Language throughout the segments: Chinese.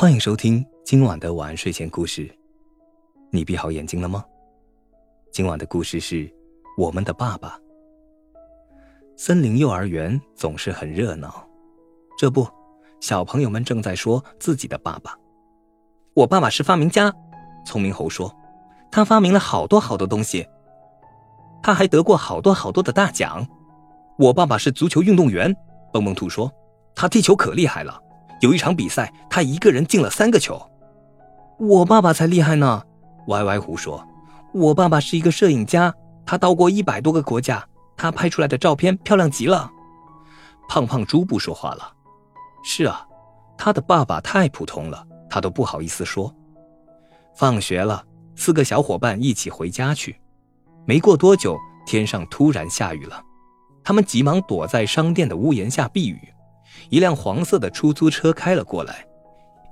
欢迎收听今晚的晚安睡前故事。你闭好眼睛了吗？今晚的故事是我们的爸爸。森林幼儿园总是很热闹，这不，小朋友们正在说自己的爸爸。我爸爸是发明家，聪明猴说，他发明了好多好多东西，他还得过好多好多的大奖。我爸爸是足球运动员，蹦蹦兔说，他踢球可厉害了。有一场比赛，他一个人进了三个球。我爸爸才厉害呢！歪歪胡说：“我爸爸是一个摄影家，他到过一百多个国家，他拍出来的照片漂亮极了。”胖胖猪不说话了。是啊，他的爸爸太普通了，他都不好意思说。放学了，四个小伙伴一起回家去。没过多久，天上突然下雨了，他们急忙躲在商店的屋檐下避雨。一辆黄色的出租车开了过来，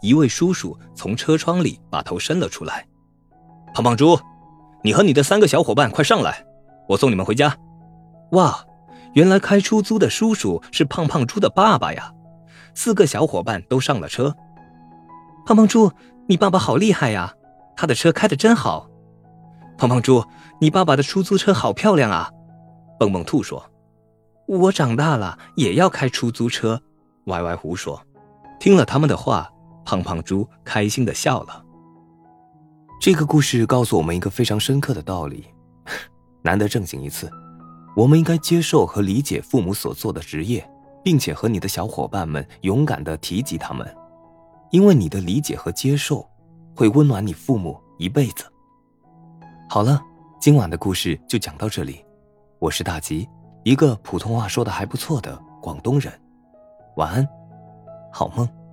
一位叔叔从车窗里把头伸了出来。胖胖猪，你和你的三个小伙伴快上来，我送你们回家。哇，原来开出租的叔叔是胖胖猪的爸爸呀！四个小伙伴都上了车。胖胖猪，你爸爸好厉害呀，他的车开得真好。胖胖猪，你爸爸的出租车好漂亮啊。蹦蹦兔说：“我长大了也要开出租车。”歪歪胡说，听了他们的话，胖胖猪开心的笑了。这个故事告诉我们一个非常深刻的道理：难得正经一次，我们应该接受和理解父母所做的职业，并且和你的小伙伴们勇敢的提及他们，因为你的理解和接受，会温暖你父母一辈子。好了，今晚的故事就讲到这里，我是大吉，一个普通话说的还不错的广东人。晚安，好梦。